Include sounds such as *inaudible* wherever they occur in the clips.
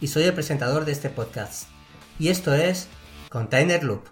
y soy el presentador de este podcast. Y esto es Container Loop.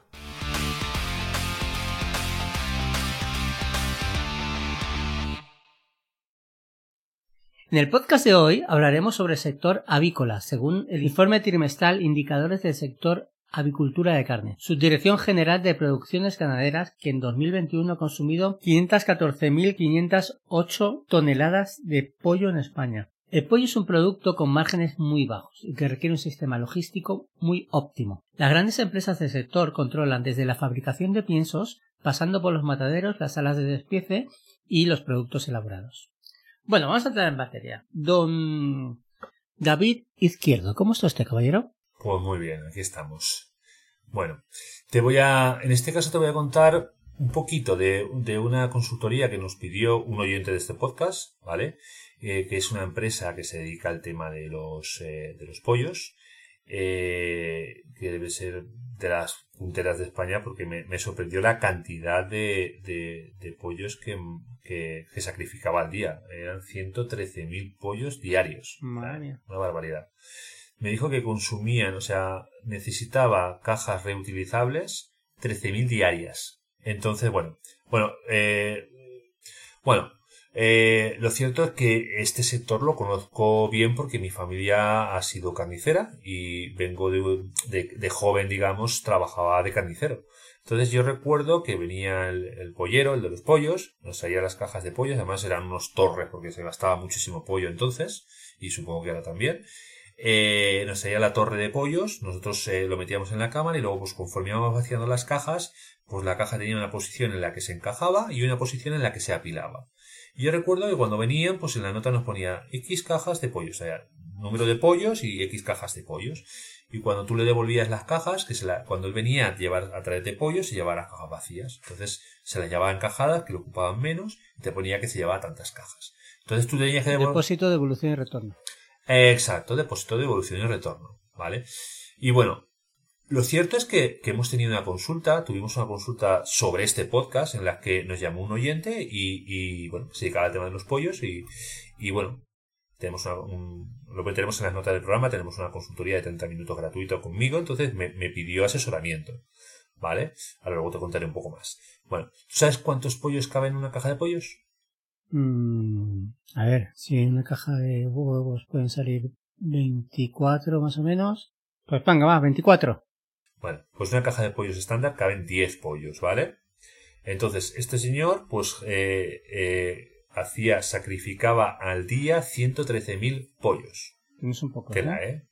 En el podcast de hoy hablaremos sobre el sector avícola, según el informe trimestral Indicadores del sector avicultura de carne. Subdirección General de Producciones Ganaderas, que en 2021 ha consumido 514.508 toneladas de pollo en España. El pollo es un producto con márgenes muy bajos y que requiere un sistema logístico muy óptimo. Las grandes empresas del sector controlan desde la fabricación de piensos, pasando por los mataderos, las salas de despiece y los productos elaborados. Bueno, vamos a entrar en batería. Don David Izquierdo, ¿cómo está usted, caballero? Pues muy bien, aquí estamos. Bueno, te voy a, en este caso te voy a contar un poquito de, de una consultoría que nos pidió un oyente de este podcast, ¿vale? Eh, que es una empresa que se dedica al tema de los, eh, de los pollos, eh, que debe ser de las punteras de España porque me, me sorprendió la cantidad de, de, de pollos que, que, que, sacrificaba al día. Eran 113.000 pollos diarios. Madre Una barbaridad. Me dijo que consumían, o sea, necesitaba cajas reutilizables 13.000 diarias. Entonces, bueno, bueno, eh, bueno, eh, lo cierto es que este sector lo conozco bien porque mi familia ha sido carnicera y vengo de, de, de joven, digamos, trabajaba de carnicero. Entonces yo recuerdo que venía el, el, pollero, el de los pollos, nos traía las cajas de pollos, además eran unos torres porque se gastaba muchísimo pollo entonces, y supongo que ahora también. Eh, nos traía la torre de pollos, nosotros eh, lo metíamos en la cámara y luego pues conforme íbamos vaciando las cajas, pues la caja tenía una posición en la que se encajaba y una posición en la que se apilaba. Y yo recuerdo que cuando venían, pues en la nota nos ponía X cajas de pollos, o sea, número de pollos y X cajas de pollos. Y cuando tú le devolvías las cajas, que se la, cuando él venía a llevar a traer de pollos, se llevaba las cajas vacías. Entonces se las llevaba encajadas, que lo ocupaban menos, y te ponía que se llevaba tantas cajas. Entonces tú tenías que devolver... Depósito de evolución y retorno. Exacto, depósito de evolución y retorno, ¿vale? Y bueno, lo cierto es que, que, hemos tenido una consulta, tuvimos una consulta sobre este podcast en la que nos llamó un oyente y, y bueno, se dedicaba al tema de los pollos y, y bueno, tenemos una, un, lo que en las notas del programa, tenemos una consultoría de 30 minutos gratuito conmigo, entonces me, me pidió asesoramiento, ¿vale? Ahora luego te contaré un poco más. Bueno, ¿tú sabes cuántos pollos caben en una caja de pollos? Mm, a ver, si en una caja de huevos pueden salir 24 más o menos, pues venga, va, 24. Bueno, pues una caja de pollos estándar caben 10 pollos, ¿vale? Entonces, este señor, pues, eh, eh, hacía, sacrificaba al día 113.000 pollos. Tienes un poco, Tela, ¿eh?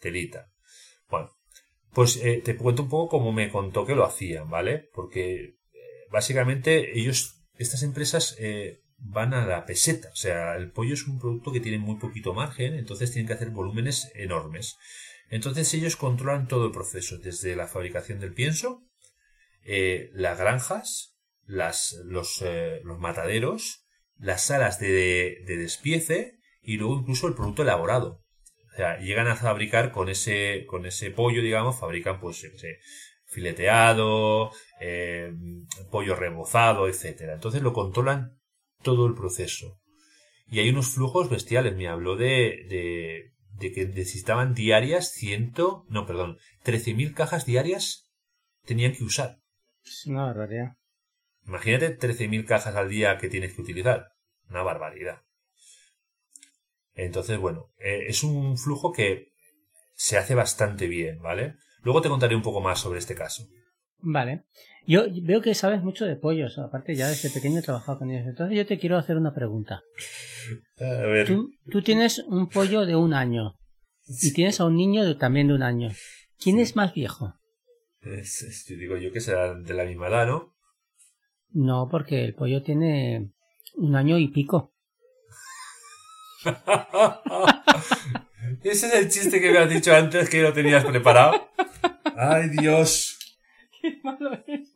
Telita. Bueno, pues eh, te cuento un poco cómo me contó que lo hacían, ¿vale? Porque básicamente ellos, estas empresas, van a la peseta. O sea, el pollo es un producto que tiene muy poquito margen, entonces tienen que hacer volúmenes enormes. Entonces ellos controlan todo el proceso, desde la fabricación del pienso, eh, las granjas, eh, los, mataderos, las salas de, de, despiece y luego incluso el producto elaborado. O sea, llegan a fabricar con ese, con ese pollo, digamos, fabrican pues, fileteado, eh, pollo rebozado, etcétera. Entonces lo controlan todo el proceso. Y hay unos flujos bestiales. Me habló de, de que necesitaban diarias ciento, no, perdón, trece mil cajas diarias tenían que usar. Es una barbaridad. Imagínate trece mil cajas al día que tienes que utilizar. Una barbaridad. Entonces, bueno, eh, es un flujo que se hace bastante bien, ¿vale? Luego te contaré un poco más sobre este caso. Vale. Yo veo que sabes mucho de pollos, aparte ya desde pequeño he trabajado con ellos. Entonces yo te quiero hacer una pregunta. A ver. Tú, tú tienes un pollo de un año y tienes a un niño de, también de un año. ¿Quién es más viejo? Es- es- yo digo yo que serán de la misma edad, ¿no? No, porque el pollo tiene un año y pico. *laughs* Ese es el chiste que me has dicho antes que lo tenías preparado. Ay, Dios. Qué malo es.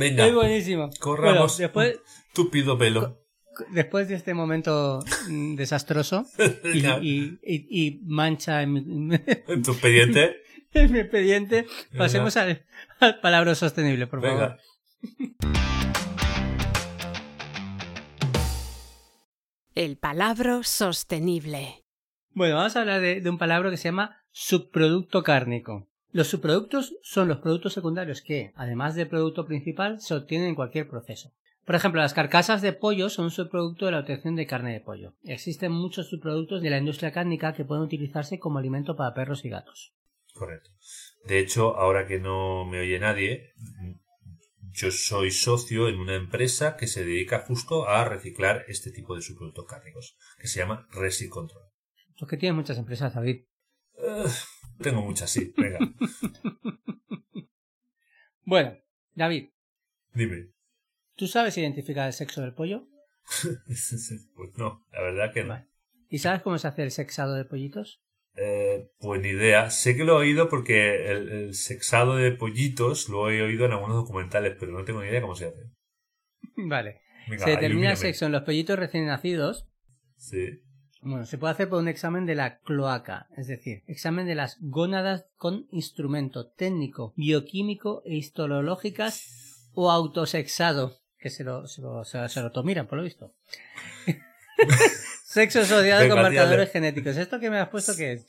Venga, Es buenísimo. corramos Bueno, después, túpido pelo. después de este momento mm, desastroso *laughs* y, y- y- y mancha en mi, *laughs* En tu expediente. en mi expediente, pasemos al, al palabra sostenible, por favor. Venga. El palabra sostenible. Bueno, vamos a hablar de, de un palabra que se llama subproducto cárnico. Los subproductos son los productos secundarios que, además del producto principal, se obtienen en cualquier proceso. Por ejemplo, las carcasas de pollo son un subproducto de la obtención de carne de pollo. Existen muchos subproductos de la industria cárnica que pueden utilizarse como alimento para perros y gatos. Correcto. De hecho, ahora que no me oye nadie, yo soy socio en una empresa que se dedica justo a reciclar este tipo de subproductos cárnicos, que se llama Resid Control. Los que tienen muchas empresas, David. Eh, tengo muchas, sí. Venga, *laughs* Bueno, David, dime. ¿tú sabes identificar el sexo del pollo? *laughs* Pues no, la verdad que no. ¿Y sabes cómo se hace el sexado de pollitos? Eh, pues ni idea. Sé que lo he oído porque el, el sexado de pollitos lo he oído en algunos documentales, pero no tengo ni idea cómo se hace. *laughs* Vale. Venga, se determina el sexo en los pollitos recién nacidos Sí. Bueno, se puede hacer por un examen de la cloaca, es decir, examen de las gónadas con instrumento técnico, bioquímico e histológicas o autosexado, que se lo, se lo, se lo, se lo tomiran, por lo visto. *laughs* Sexo asociado con marcadores genéticos. ¿Esto que me has puesto qué es?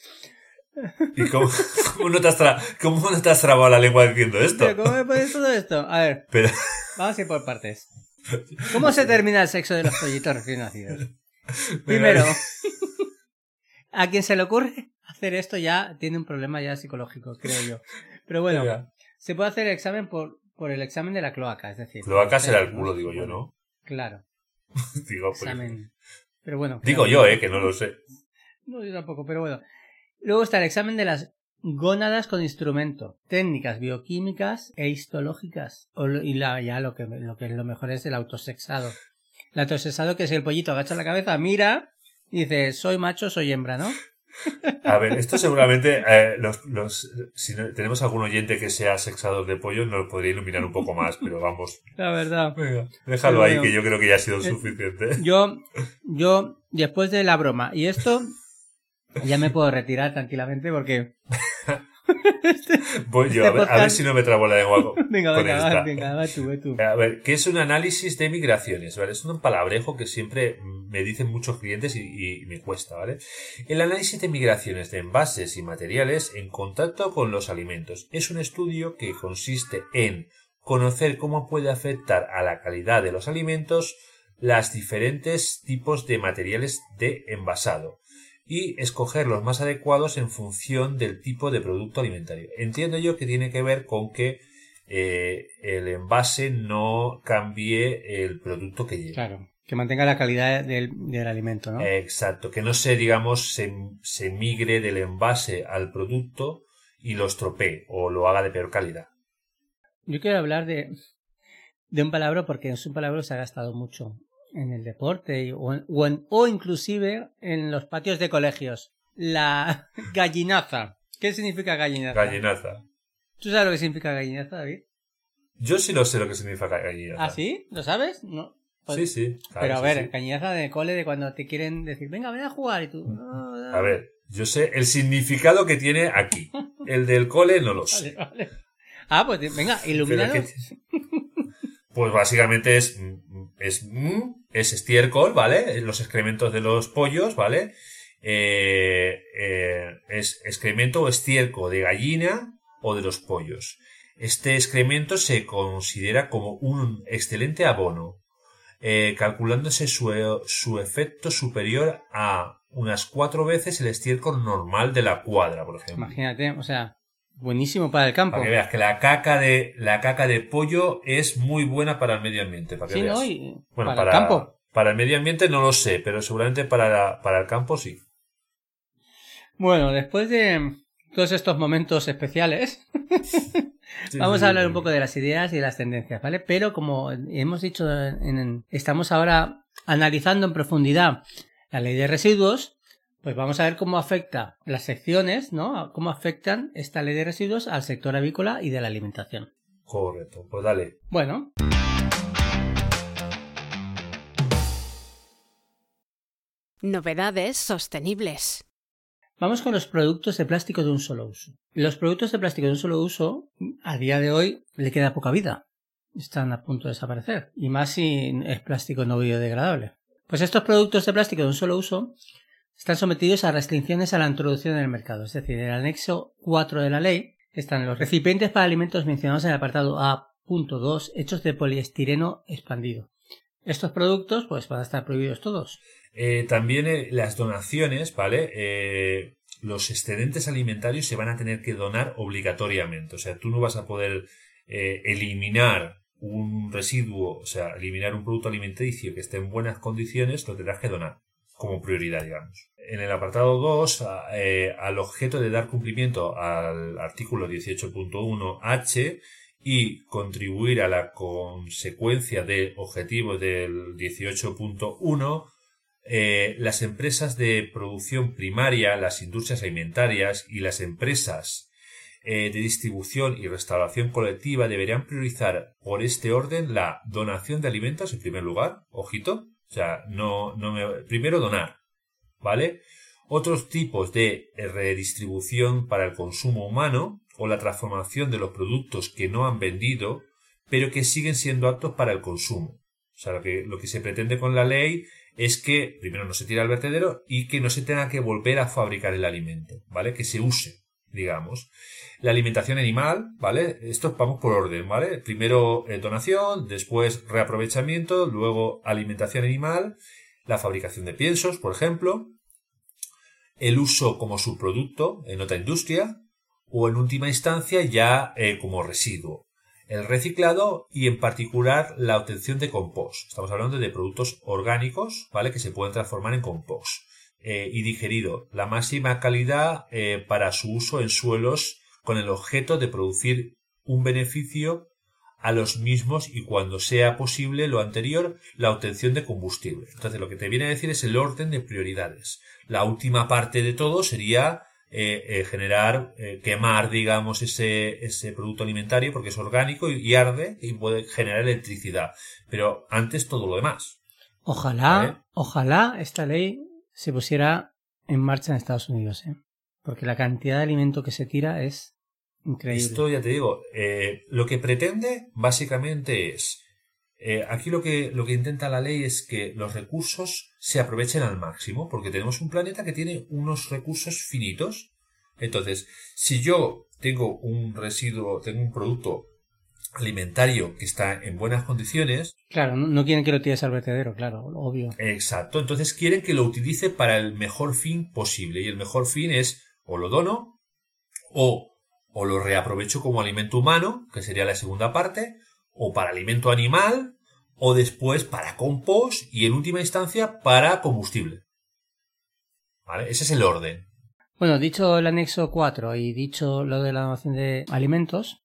¿Y cómo, cómo no te has tra- cómo no te has trabado la lengua diciendo esto? Pero, ¿Cómo me pones todo esto? A ver, Pero, vamos a ir por partes. ¿Cómo se termina el sexo de los pollitos recién nacidos? *laughs* Primero, *laughs* a quien se le ocurre hacer esto ya tiene un problema ya psicológico, creo yo. Pero bueno, se puede hacer el examen por, por el examen de la cloaca, es decir. Cloaca será el culo, digo yo, ¿no? Claro, *laughs* Digo, pues- examen. Pero bueno. digo claro. yo, eh, que no lo sé. No, yo tampoco, pero bueno. Luego está el examen de las gónadas con instrumento, técnicas bioquímicas e histológicas. O y la, ya lo que, lo que lo mejor es el autosexado. El autosexado que es el pollito agacha la cabeza, mira y dice, soy macho, soy hembra, ¿no? A ver, esto seguramente, eh, los, los, si no- tenemos algún oyente que sea sexador de pollo, nos lo podría iluminar un poco más, pero vamos. *laughs* La verdad. Venga, déjalo ahí, que yo creo que ya ha sido Eh, suficiente. *laughs* Yo, yo, después de la broma, y esto, ya me puedo retirar tranquilamente porque... Voy yo, este a ver, a ver si no me trabo la lengua *laughs* Venga, con venga, esta. va, venga, va tú, va tú. A ver, ¿qué es un análisis de migraciones? ¿vale? Es un palabrejo que siempre me dicen muchos clientes y, y me cuesta, ¿vale? El análisis de migraciones de envases y materiales en contacto con los alimentos es un estudio que consiste en conocer cómo puede afectar a la calidad de los alimentos las diferentes tipos de materiales de envasado y escoger los más adecuados en función del tipo de producto alimentario. Entiendo yo que tiene que ver con que eh, el envase no cambie el producto que lleva. Claro, que mantenga la calidad del, del alimento, ¿no? Exacto, que no se, digamos, se, se migre del envase al producto y lo estropee o lo haga de peor calidad. Yo quiero hablar de, de un palabra porque es un palabra que se ha gastado mucho en el deporte o, en- o, en- o inclusive en los patios de colegios. La *laughs* gallinaza. ¿Qué significa gallinaza? Gallinaza. ¿Tú sabes lo que significa gallinaza, David? Yo sí lo sé lo que significa gallinaza. ¿Ah, sí? ¿Lo sabes? No. Pues- Sí, sí. claro, Pero a sí, ver, sí. gallinaza de cole de cuando te quieren decir, venga, ven a jugar y tú... "No, no". A ver, yo sé el significado que tiene aquí. El del cole no lo *laughs* sé. Vale, vale. Ah, pues venga, ilumínanos. que- Pues básicamente es, es, es estiércol, ¿vale? Los excrementos de los pollos, ¿vale? Eh, eh, es excremento o estiércol de gallina o de los pollos. Este excremento se considera como un excelente abono eh, calculándose su, su efecto superior a unas cuatro veces el estiércol normal de la cuadra, por ejemplo. Imagínate, o sea, buenísimo para el campo. Para que veas que la caca de la caca de pollo es muy buena para el medio ambiente. Para que Sí, veas. ¿no? Y Bueno, para, el campo. para el medio ambiente no lo sé, pero seguramente para, para el campo sí. Bueno, después de todos estos momentos especiales, Sí, *laughs* vamos sí, a hablar un poco de las ideas y de las tendencias, ¿vale? Pero como hemos dicho, en- en- estamos ahora analizando en profundidad la ley de residuos, pues vamos a ver cómo afecta las secciones, ¿no? Cómo afectan esta ley de residuos al sector avícola y de la alimentación. Correcto, pues dale. Bueno, Novedades sostenibles. Vamos con los productos de plástico de un solo uso. Los productos de plástico de un solo uso, a día de hoy, le queda poca vida. Están a punto de desaparecer. Y más si es plástico no biodegradable. Pues estos productos de plástico de un solo uso están sometidos a restricciones a la introducción en el mercado. Es decir, en el anexo 4 de la ley están los recipientes para alimentos mencionados en el apartado A.2 hechos de poliestireno expandido. Estos productos pues van a estar prohibidos todos. Eh, también eh, las donaciones, ¿vale? Eh, los excedentes alimentarios se van a tener que donar obligatoriamente. O sea, tú no vas a poder eliminar un residuo, o sea, eliminar un producto alimenticio que esté en buenas condiciones, lo tendrás que donar como prioridad, digamos. En el apartado 2, a- eh, al objeto de dar cumplimiento al artículo 18.1h y contribuir a la consecuencia de objetivos del 18.1, eh, las empresas de producción primaria, las industrias alimentarias y las empresas eh, de distribución y restauración colectiva deberían priorizar por este orden la donación de alimentos en primer lugar, ojito, o sea, no, no me, primero donar, ¿vale? Otros tipos de redistribución para el consumo humano o la transformación de los productos que no han vendido, pero que siguen siendo aptos para el consumo. O sea, lo que, lo que se pretende con la ley es que primero no se tire al vertedero y que no se tenga que volver a fabricar el alimento, ¿vale? Que se use, digamos. La alimentación animal, ¿vale? Esto vamos por orden, ¿vale? Primero eh, donación, después reaprovechamiento, luego alimentación animal, la fabricación de piensos, por ejemplo, el uso como subproducto en otra industria o en última instancia ya eh, como residuo el reciclado y en particular la obtención de compost. Estamos hablando de productos orgánicos, ¿vale? Que se pueden transformar en compost. Eh, y digerido. La máxima calidad eh, para su uso en suelos con el objeto de producir un beneficio a los mismos y cuando sea posible lo anterior, la obtención de combustible. Entonces lo que te viene a decir es el orden de prioridades. La última parte de todo sería eh, eh, generar, eh, quemar, digamos, ese, ese producto alimentario porque es orgánico y, y arde y puede generar electricidad. Pero antes todo lo demás. Ojalá, ¿Vale? ojalá esta ley se pusiera en marcha en Estados Unidos, ¿eh? Porque la cantidad de alimento que se tira es increíble. Esto ya te digo, eh, lo que pretende básicamente es, eh, aquí lo que, lo que intenta la ley es que los recursos se aprovechen al máximo, porque tenemos un planeta que tiene unos recursos finitos. Entonces, si yo tengo un residuo, tengo un producto alimentario que está en buenas condiciones, Claro, no, quieren que lo tires al vertedero, claro, obvio. Exacto, entonces quieren que lo utilice para el mejor fin posible y el mejor fin es o lo dono o, o lo reaprovecho como alimento humano, que sería la segunda parte, o para alimento animal o después para compost y en última instancia para combustible. ¿Vale? Ese es el orden. Bueno, dicho el anexo 4 y dicho lo de la donación de alimentos,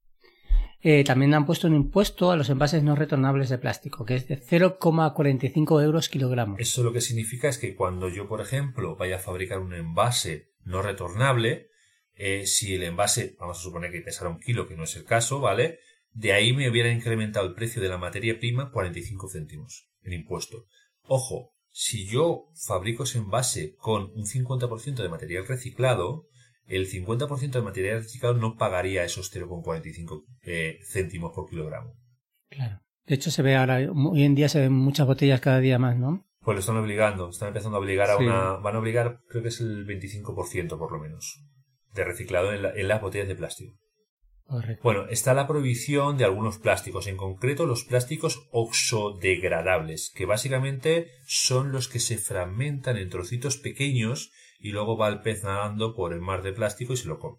eh, también han puesto un impuesto a los envases no retornables de plástico, que es de 0,45 euros kilogramo. Eso lo que significa es que cuando yo, por ejemplo, vaya a fabricar un envase no retornable, eh, si el envase, vamos a suponer que pesara un kilo, que no es el caso, ¿vale? De ahí me hubiera incrementado el precio de la materia prima 45 céntimos, el impuesto. Ojo, si yo fabrico ese envase con un 50% de material reciclado, el 50% de material reciclado no pagaría esos 0,45 eh, céntimos por kilogramo. Claro. De hecho, se ve ahora, hoy en día se ven muchas botellas cada día más, ¿no? Pues lo están obligando, están empezando a obligar a Sí. una... Van a obligar, creo que es el 25% por lo menos, de reciclado en, la- en las botellas de plástico. Correcto. Bueno, está la prohibición de algunos plásticos, en concreto los plásticos oxodegradables, que básicamente son los que se fragmentan en trocitos pequeños y luego va el pez nadando por el mar de plástico y se lo come.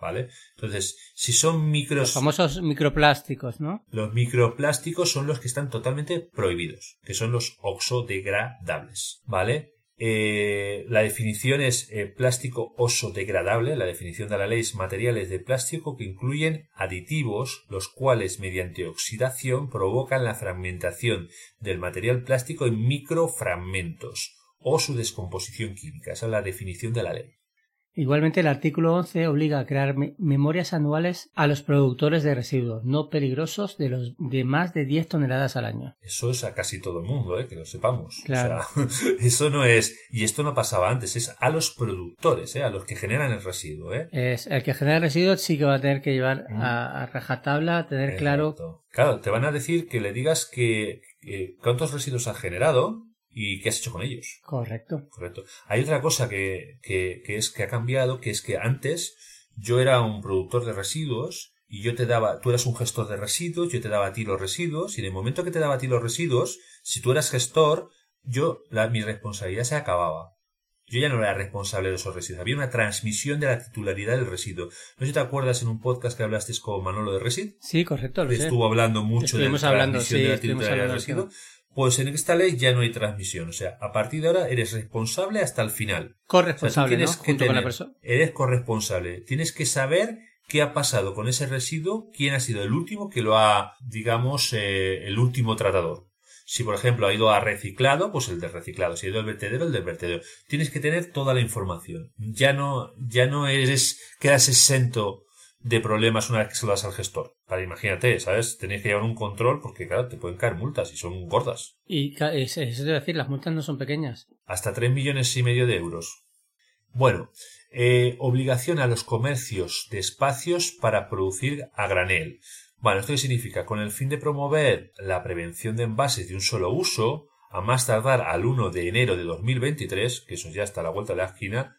¿Vale? Entonces, si son micros... Los famosos microplásticos, ¿no? Los microplásticos son los que están totalmente prohibidos, que son los oxodegradables, ¿vale? Eh, la definición es eh, plástico oso-degradable. La definición de la ley es materiales de plástico que incluyen aditivos, los cuales mediante oxidación provocan la fragmentación del material plástico en microfragmentos o su descomposición química. Esa es la definición de la ley. Igualmente, el artículo 11 obliga a crear me- memorias anuales a los productores de residuos no peligrosos de, los, de más de 10 toneladas al año. Eso es a casi todo el mundo, ¿eh? que lo sepamos. Claro. O sea, *laughs* eso no es, y esto no pasaba antes, es a los productores, ¿eh? a los que generan el residuo. ¿eh? Es, el que genera residuos sí que va a tener que llevar Mm. a, a rajatabla, tener claro Exacto. Claro, te van a decir que le digas que, que cuántos residuos has generado y qué has hecho con ellos. Correcto. Correcto. Hay otra cosa que, que, que es que ha cambiado, que es que antes yo era un productor de residuos y yo te daba, tú eras un gestor de residuos, yo te daba a ti los residuos y en el momento que te daba a ti los residuos, si tú eras gestor, yo, la, mi responsabilidad se acababa. Yo ya no era responsable de esos residuos. Había una transmisión de la titularidad del residuo. No sé si te acuerdas en un podcast que hablaste con Manolo de Resid. Sí, correcto. Lo sé. Estuvo hablando mucho de la hablando, transmisión sí, de la titularidad del residuo. Pues en esta ley ya no hay transmisión. O sea, a partir de ahora eres responsable hasta el final. O sea, tú Corresponsable, tienes ¿no? Junto con la persona. Eres corresponsable. Tienes que saber qué ha pasado con ese residuo, quién ha sido el último que lo ha, digamos, eh, el último tratador. Si, por ejemplo, ha ido a reciclado, pues el de reciclado. Si ha ido al vertedero, el del vertedero. Tienes que tener toda la información. Ya no, ya no eres, quedas exento de problemas una vez que se lo das al gestor. Para imagínate, ¿sabes? Tenéis que llevar un control porque, claro, te pueden caer multas y son gordas. Y ca- es, es decir, las multas no son pequeñas. hasta 3 millones y medio de euros. Bueno, eh, obligación a los comercios de espacios para producir a granel. Bueno, ¿esto qué significa? Con el fin de promover la prevención de envases de un solo uso, a más tardar al 1 de enero de 2023, que eso ya está a la vuelta de la esquina,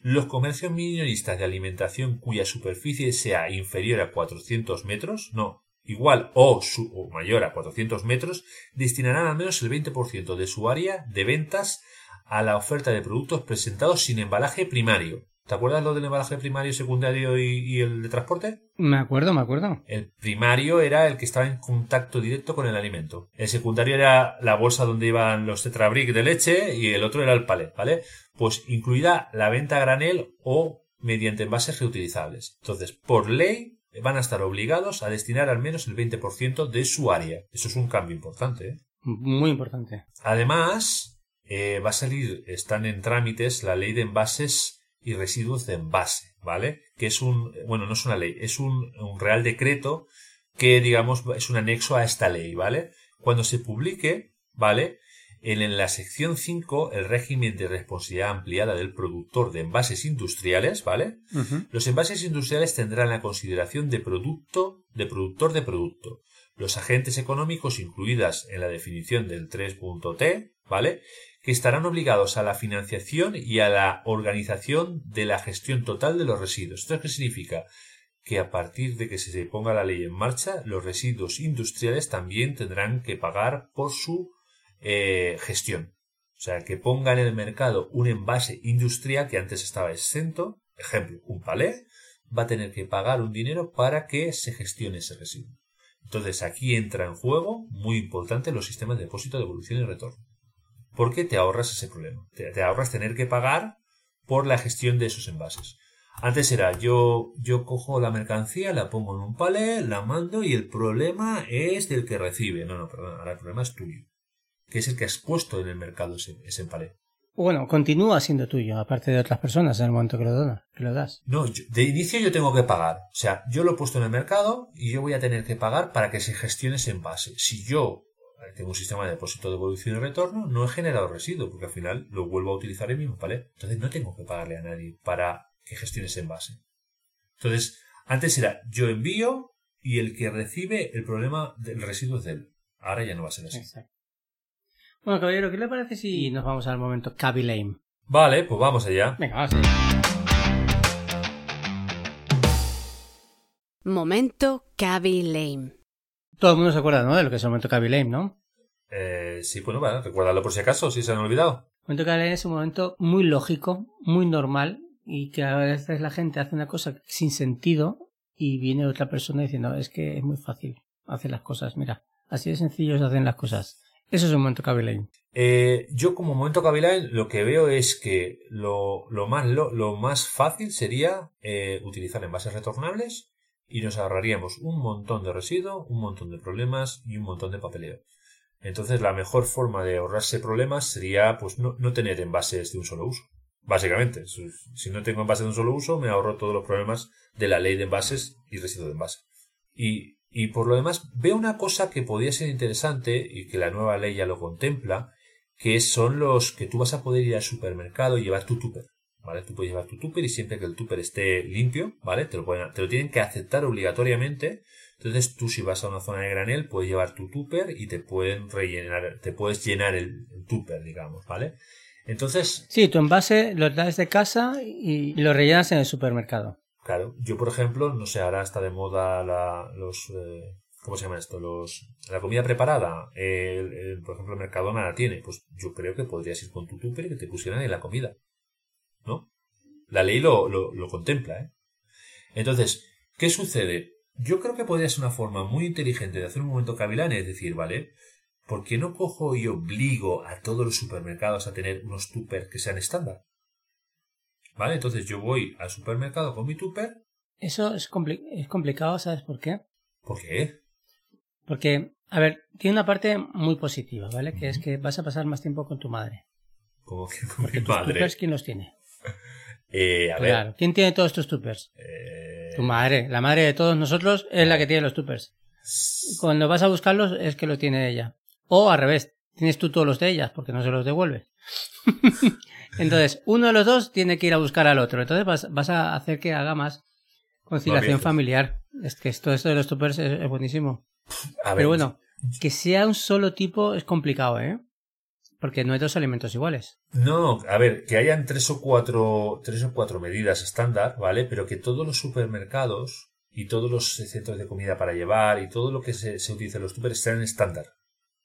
los comercios minoristas de alimentación cuya superficie sea inferior a 400 metros, no, igual o, su- mayor a 400 metros, destinarán al menos el 20% de su área de ventas a la oferta de productos presentados sin embalaje primario. ¿Te acuerdas lo del embalaje primario, secundario y, y el de transporte? Me acuerdo, me acuerdo. El primario era el que estaba en contacto directo con el alimento. El secundario era la bolsa donde iban los tetrabric de leche y el otro era el palet, ¿vale? Pues incluida la venta a granel o mediante envases reutilizables. Entonces, por ley, van a estar obligados a destinar al menos el 20% de su área. Eso es un cambio importante, ¿eh? Muy importante. Además, eh, va a salir, están en trámites la ley de envases y residuos de envase, ¿vale? Que es un, bueno, no es una ley, es un, un real decreto que, digamos, es un anexo a esta ley, ¿vale? Cuando se publique, ¿vale? En, en la sección 5, el régimen de responsabilidad ampliada del productor de envases industriales, ¿vale? Los envases industriales tendrán la consideración de producto, de productor de producto. Los agentes económicos incluidas en la definición del 3.t, ¿vale? Que estarán obligados a la financiación y a la organización de la gestión total de los residuos. ¿Esto qué significa? Que a partir de que se ponga la ley en marcha, los residuos industriales también tendrán que pagar por su eh, gestión. O sea, que ponga en el mercado un envase industrial que antes estaba exento, ejemplo, un palé, va a tener que pagar un dinero para que se gestione ese residuo. Entonces aquí entra en juego, muy importante, los sistemas de depósito, devolución y retorno. Porque te ahorras ese problema. Te, te ahorras tener que pagar por la gestión de esos envases. Antes era yo, yo cojo la mercancía, la pongo en un palé, la mando y el problema es del que recibe. No, no, perdón, ahora el problema es tuyo. Que es el que has puesto en el mercado ese, ese palé. Bueno, continúa siendo tuyo, aparte de otras personas en el momento que lo, dona- que lo das. No, yo- de inicio yo tengo que pagar. O sea, yo lo he puesto en el mercado y yo voy a tener que pagar para que se gestione ese envase. Si yo tengo un sistema de depósito, devolución y retorno, no he generado residuo, porque al final lo vuelvo a utilizar el mismo palé. Entonces no tengo que pagarle a nadie para que gestione ese envase. Entonces, antes era yo envío y el que recibe el problema del residuo es de él. Ahora ya no va a ser así. Exacto. Bueno, caballero, ¿qué le parece si nos vamos al momento Cabby Lame? Vale, pues vamos allá. Venga, vamos allá. Momento Cabby Lame. Todo el mundo se acuerda, ¿no? De lo que es el momento Lame, ¿no? Eh, sí, bueno, vale, recuérdalo por si acaso, si se han olvidado. El momento Lame es un momento muy lógico, muy normal y que a veces la gente hace una cosa sin sentido y viene otra persona diciendo es que es muy fácil hacer las cosas, mira, así de sencillo se hacen las cosas. Eso es un momento Lame. Eh, yo como momento Kaviline lo que veo es que lo, lo más, lo, lo más fácil sería eh, utilizar envases retornables y nos ahorraríamos un montón de residuo, un montón de problemas y un montón de papeleo. Entonces la mejor forma de ahorrarse problemas sería pues no, no tener envases de un solo uso. Básicamente, si no tengo envases de un solo uso, me ahorro todos los problemas de la ley de envases y residuo de envase. Y, y por lo demás, veo una cosa que podría ser interesante y que la nueva ley ya lo contempla, que son los que tú vas a poder ir al supermercado y llevar tu tupper. ¿Vale? Tú puedes llevar tu tupper y siempre que el tupper esté limpio, ¿vale? Te lo, pueden- te lo tienen que aceptar obligatoriamente. Entonces tú si vas a una zona de granel puedes llevar tu tupper y te pueden rellenar, te puedes llenar el, el tupper, digamos, ¿vale? Entonces, Sí, tu envase lo traes de casa y lo rellenas en el supermercado. Claro, yo por ejemplo, no sé, ahora está de moda la, los, eh, ¿cómo se llama esto? Los, la comida preparada. El- el- por ejemplo, el Mercadona la tiene. Pues yo creo que podrías ir con tu tupper y que te pusieran en la comida. ¿No? La ley lo, lo, lo contempla, ¿eh? Entonces, ¿qué sucede? Yo creo que podría ser una forma muy inteligente de hacer un momento cavilán, es decir, ¿vale? ¿Por qué no cojo y obligo a todos los supermercados a tener unos tupper que sean estándar? ¿Vale? Entonces yo voy al supermercado con mi tupper. Eso es, compli- es complicado, ¿sabes por qué? ¿Por qué? Porque, a ver, tiene una parte muy positiva, ¿vale? Que es que vas a pasar más tiempo con tu madre. Como que con Porque mi tus madre. tuppers, ¿quién los tiene? *laughs* Eh, a ver. Claro. ¿Quién tiene todos tus tuppers? eh, Tu madre. La madre de todos nosotros es la que tiene los tuppers. Cuando vas a buscarlos es que lo tiene ella. O al revés, tienes tú todos los de ellas porque no se los devuelves. *laughs* Entonces, uno de los dos tiene que ir a buscar al otro. Entonces vas, vas a hacer que haga más conciliación familiar. Es que esto, esto de los tuppers es, es buenísimo. a ver, Pero bueno, que sea un solo tipo es complicado, ¿eh? Porque no hay dos alimentos iguales. No, a ver, que hayan tres o cuatro, tres o cuatro medidas estándar, ¿vale? Pero que todos los supermercados y todos los centros de comida para llevar y todo lo que se, se utiliza en los tuppers sean estándar,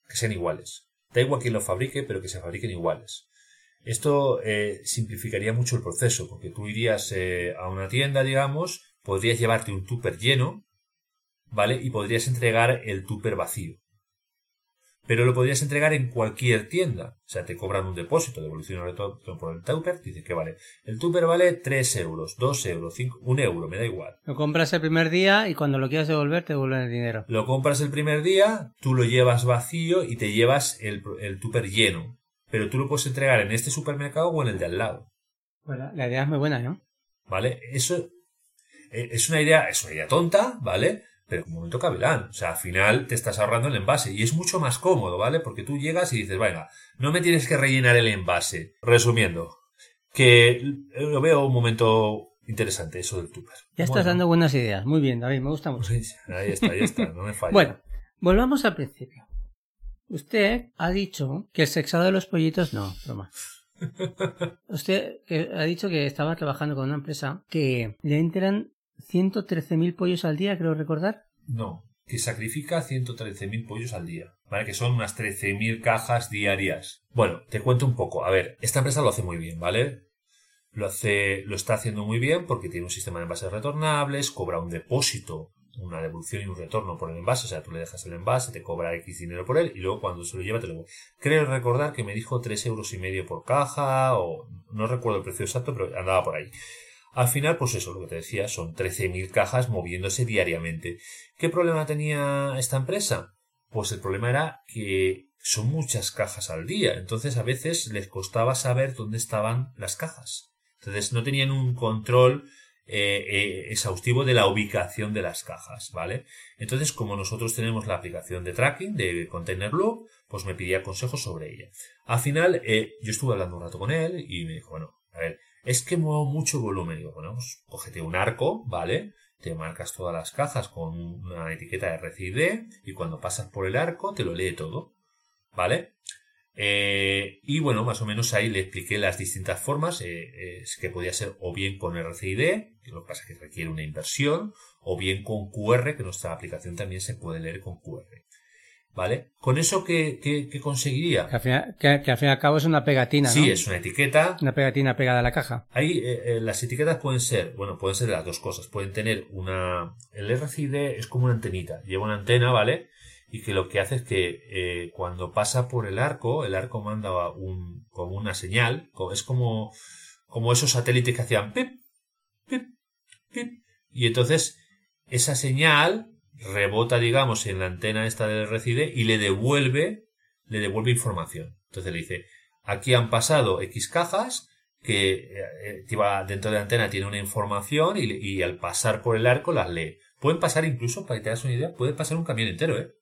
que sean iguales. Da igual quién lo fabrique, pero que se fabriquen iguales. Esto eh, simplificaría mucho el proceso, porque tú irías eh, a una tienda, digamos, podrías llevarte un tupper lleno, ¿vale? Y podrías entregar el tupper vacío. Pero lo podrías entregar en cualquier tienda. O sea, te cobran un depósito, devolución por el tupper, dice que vale. El tupper vale 3 euros, 2 euros, 5, 1 euro, me da igual. Lo compras el primer día y cuando lo quieras devolver te devuelven el dinero. Lo compras el primer día, tú lo llevas vacío y te llevas el, el tupper lleno. Pero tú lo puedes entregar en este supermercado o en el de al lado. Bueno, la idea es muy buena, ¿no? ¿Vale? Eso eh, es una idea, es una idea tonta, ¿vale? Pero un momento cabelán. O sea, al final te estás ahorrando el envase y es mucho más cómodo, ¿vale? Porque tú llegas y dices, venga, no me tienes que rellenar el envase. Resumiendo, que lo veo un momento interesante eso del tupper. Ya estás Bueno, dando buenas ideas. Muy bien, David, me gusta mucho. pues ahí está, ahí está, no me falla. Bueno, volvamos al principio. Usted ha dicho que el sexado de los pollitos no, broma. *laughs* Usted que ha dicho que estaba trabajando con una empresa que le entran 113.000 pollos al día, creo recordar. No, que sacrifica 113.000 pollos al día, ¿vale? Que son unas 13.000 cajas diarias. Bueno, te cuento un poco. A ver, esta empresa lo hace muy bien, ¿vale? Lo hace, lo está haciendo muy bien porque tiene un sistema de envases retornables, cobra un depósito, una devolución y un retorno por el envase, o sea, tú le dejas el envase, te cobra X dinero por él y luego cuando se lo lleva te lo Creo recordar que me dijo 3 euros y medio por caja o no recuerdo el precio exacto, pero andaba por ahí. Al final, pues eso, lo que te decía, son 13.000 cajas moviéndose diariamente. ¿Qué problema tenía esta empresa? Pues el problema era que son muchas cajas al día, entonces a veces les costaba saber dónde estaban las cajas. Entonces no tenían un control eh, eh, exhaustivo de la ubicación de las cajas, ¿vale? Entonces, como nosotros tenemos la aplicación de tracking de Container Loop, pues me pedía consejos sobre ella. Al final, eh, yo estuve hablando un rato con él y me dijo, bueno, a ver, es que muevo mucho volumen. Digo, bueno, pues cógete un arco, ¿vale? Te marcas todas las cajas con una etiqueta de RCID y cuando pasas por el arco te lo lee todo, ¿vale? Eh, y bueno, más o menos ahí le expliqué las distintas formas, eh, es que podía ser o bien con RCID, que lo que pasa es que requiere una inversión, o bien con QR, que nuestra aplicación también se puede leer con QR. ¿Vale? ¿Con eso qué, qué, conseguiría? Que al, fin, que, al fin y al cabo es una pegatina, Sí, es una etiqueta. Una pegatina pegada a la caja. Ahí eh, las etiquetas pueden ser, bueno, pueden ser las dos cosas. Pueden tener una... El RCID es como una antenita. Lleva una antena, ¿vale? y que lo que hace es que eh, cuando pasa por el arco, el arco manda un, como una señal, es como, como esos satélites que hacían pip, pip, pip, y entonces esa señal rebota, digamos, en la antena esta del RCD y le devuelve, le devuelve información. Entonces le dice, aquí han pasado X cajas, que eh, eh, dentro de la antena tiene una información y, al pasar por el arco las lee. Pueden pasar incluso, para que te das una idea, puede pasar un camión entero, ¿eh?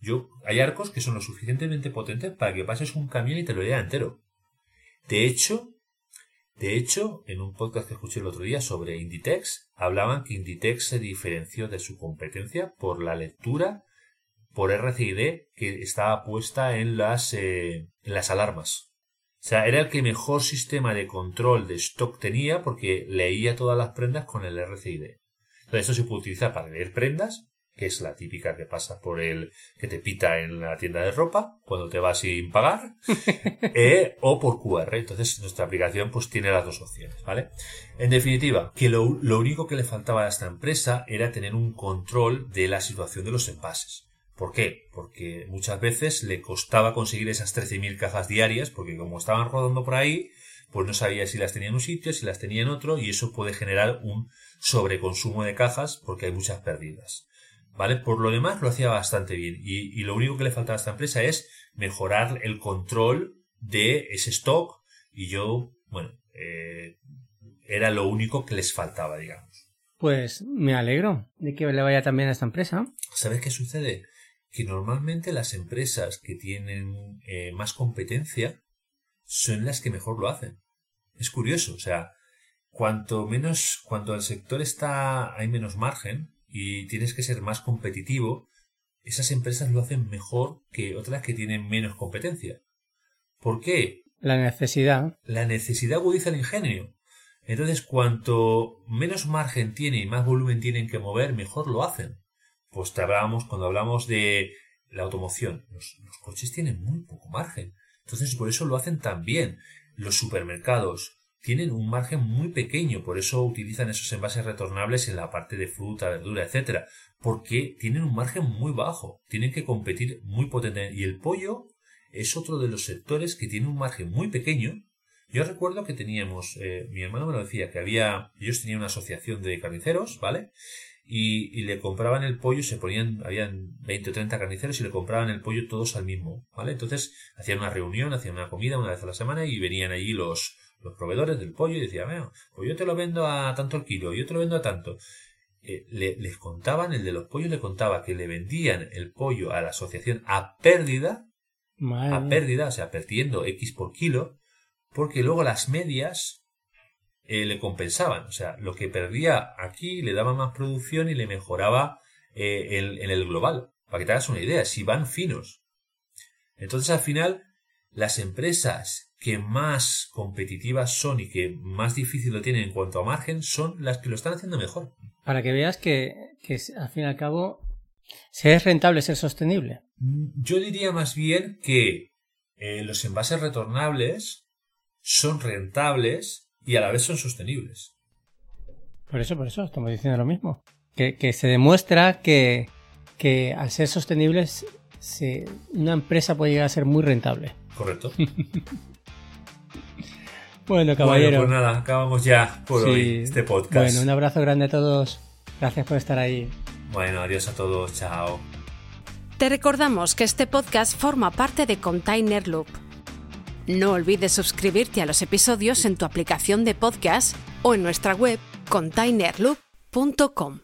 Yo, hay arcos que son lo suficientemente potentes para que pases un camión y te lo lea entero. De hecho, de hecho, en un podcast que escuché el otro día sobre Inditex, hablaban que Inditex se diferenció de su competencia por la lectura por RCID que estaba puesta en las, eh, en las alarmas. O sea, era el que mejor sistema de control de stock tenía porque leía todas las prendas con el RCID. Entonces, eso se puede utilizar para leer prendas, que es la típica que pasa por el que te pita en la tienda de ropa cuando te vas sin pagar, *laughs* eh, o por QR. Entonces nuestra aplicación pues tiene las dos opciones, ¿vale? En definitiva, que lo, lo único que le faltaba a esta empresa era tener un control de la situación de los envases. ¿Por qué? Porque muchas veces le costaba conseguir esas 13.000 cajas diarias, porque como estaban rodando por ahí, pues no sabía si las tenía en un sitio, si las tenía en otro, y eso puede generar un sobreconsumo de cajas porque hay muchas pérdidas. ¿Vale? Por lo demás lo hacía bastante bien y, lo único que le faltaba a esta empresa es mejorar el control de ese stock y yo, bueno, eh, era lo único que les faltaba, digamos. Pues me alegro de que le vaya también a esta empresa. ¿Sabes qué sucede? Que normalmente las empresas que tienen eh, más competencia son las que mejor lo hacen. Es curioso, o sea, cuanto menos, cuando el sector está, hay menos margen, y tienes que ser más competitivo, esas empresas lo hacen mejor que otras que tienen menos competencia. ¿Por qué? La necesidad. La necesidad agudiza el ingenio. Entonces, cuanto menos margen tiene y más volumen tienen que mover, mejor lo hacen. Pues te hablábamos, cuando hablamos de la automoción, los, los coches tienen muy poco margen. Entonces, por eso lo hacen tan bien. Los supermercados, tienen un margen muy pequeño, por eso utilizan esos envases retornables en la parte de fruta, verdura, etcétera, porque tienen un margen muy bajo, tienen que competir muy potente y el pollo es otro de los sectores que tiene un margen muy pequeño. Yo recuerdo que teníamos, eh, mi hermano me lo decía, que había, ellos tenían una asociación de carniceros, ¿vale? Y, y, le compraban el pollo, se ponían, habían 20 o 30 carniceros y le compraban el pollo todos al mismo, ¿vale? Entonces hacían una reunión, hacían una comida una vez a la semana y venían allí los, los proveedores del pollo y decía, bueno, pues yo te lo vendo a tanto el kilo, yo te lo vendo a tanto. Eh, les contaban, el de los pollos le contaba que le vendían el pollo a la asociación a pérdida, a pérdida, o sea, perdiendo X por kilo, porque luego las medias eh, le compensaban. O sea, lo que perdía aquí le daba más producción y le mejoraba eh, en el global. Para que te hagas una idea, si van finos. Entonces al final, las empresas que más competitivas son y que más difícil lo tienen en cuanto a margen son las que lo están haciendo mejor. Para que veas que, al fin y al cabo si es rentable ser sostenible. Mm, yo diría más bien que eh, los envases retornables son rentables y a la vez son sostenibles. Por eso, por eso, estamos diciendo lo mismo. Que, se demuestra que, que al ser sostenibles una empresa puede llegar a ser muy rentable. Correcto. *laughs* Bueno, caballero. Bueno, pues nada, acabamos ya por hoy este podcast. Bueno, un abrazo grande a todos. Gracias por estar ahí. Bueno, adiós a todos. Chao. Te recordamos que este podcast forma parte de Container Loop. No olvides suscribirte a los episodios en tu aplicación de podcast o en nuestra web containerloop.com.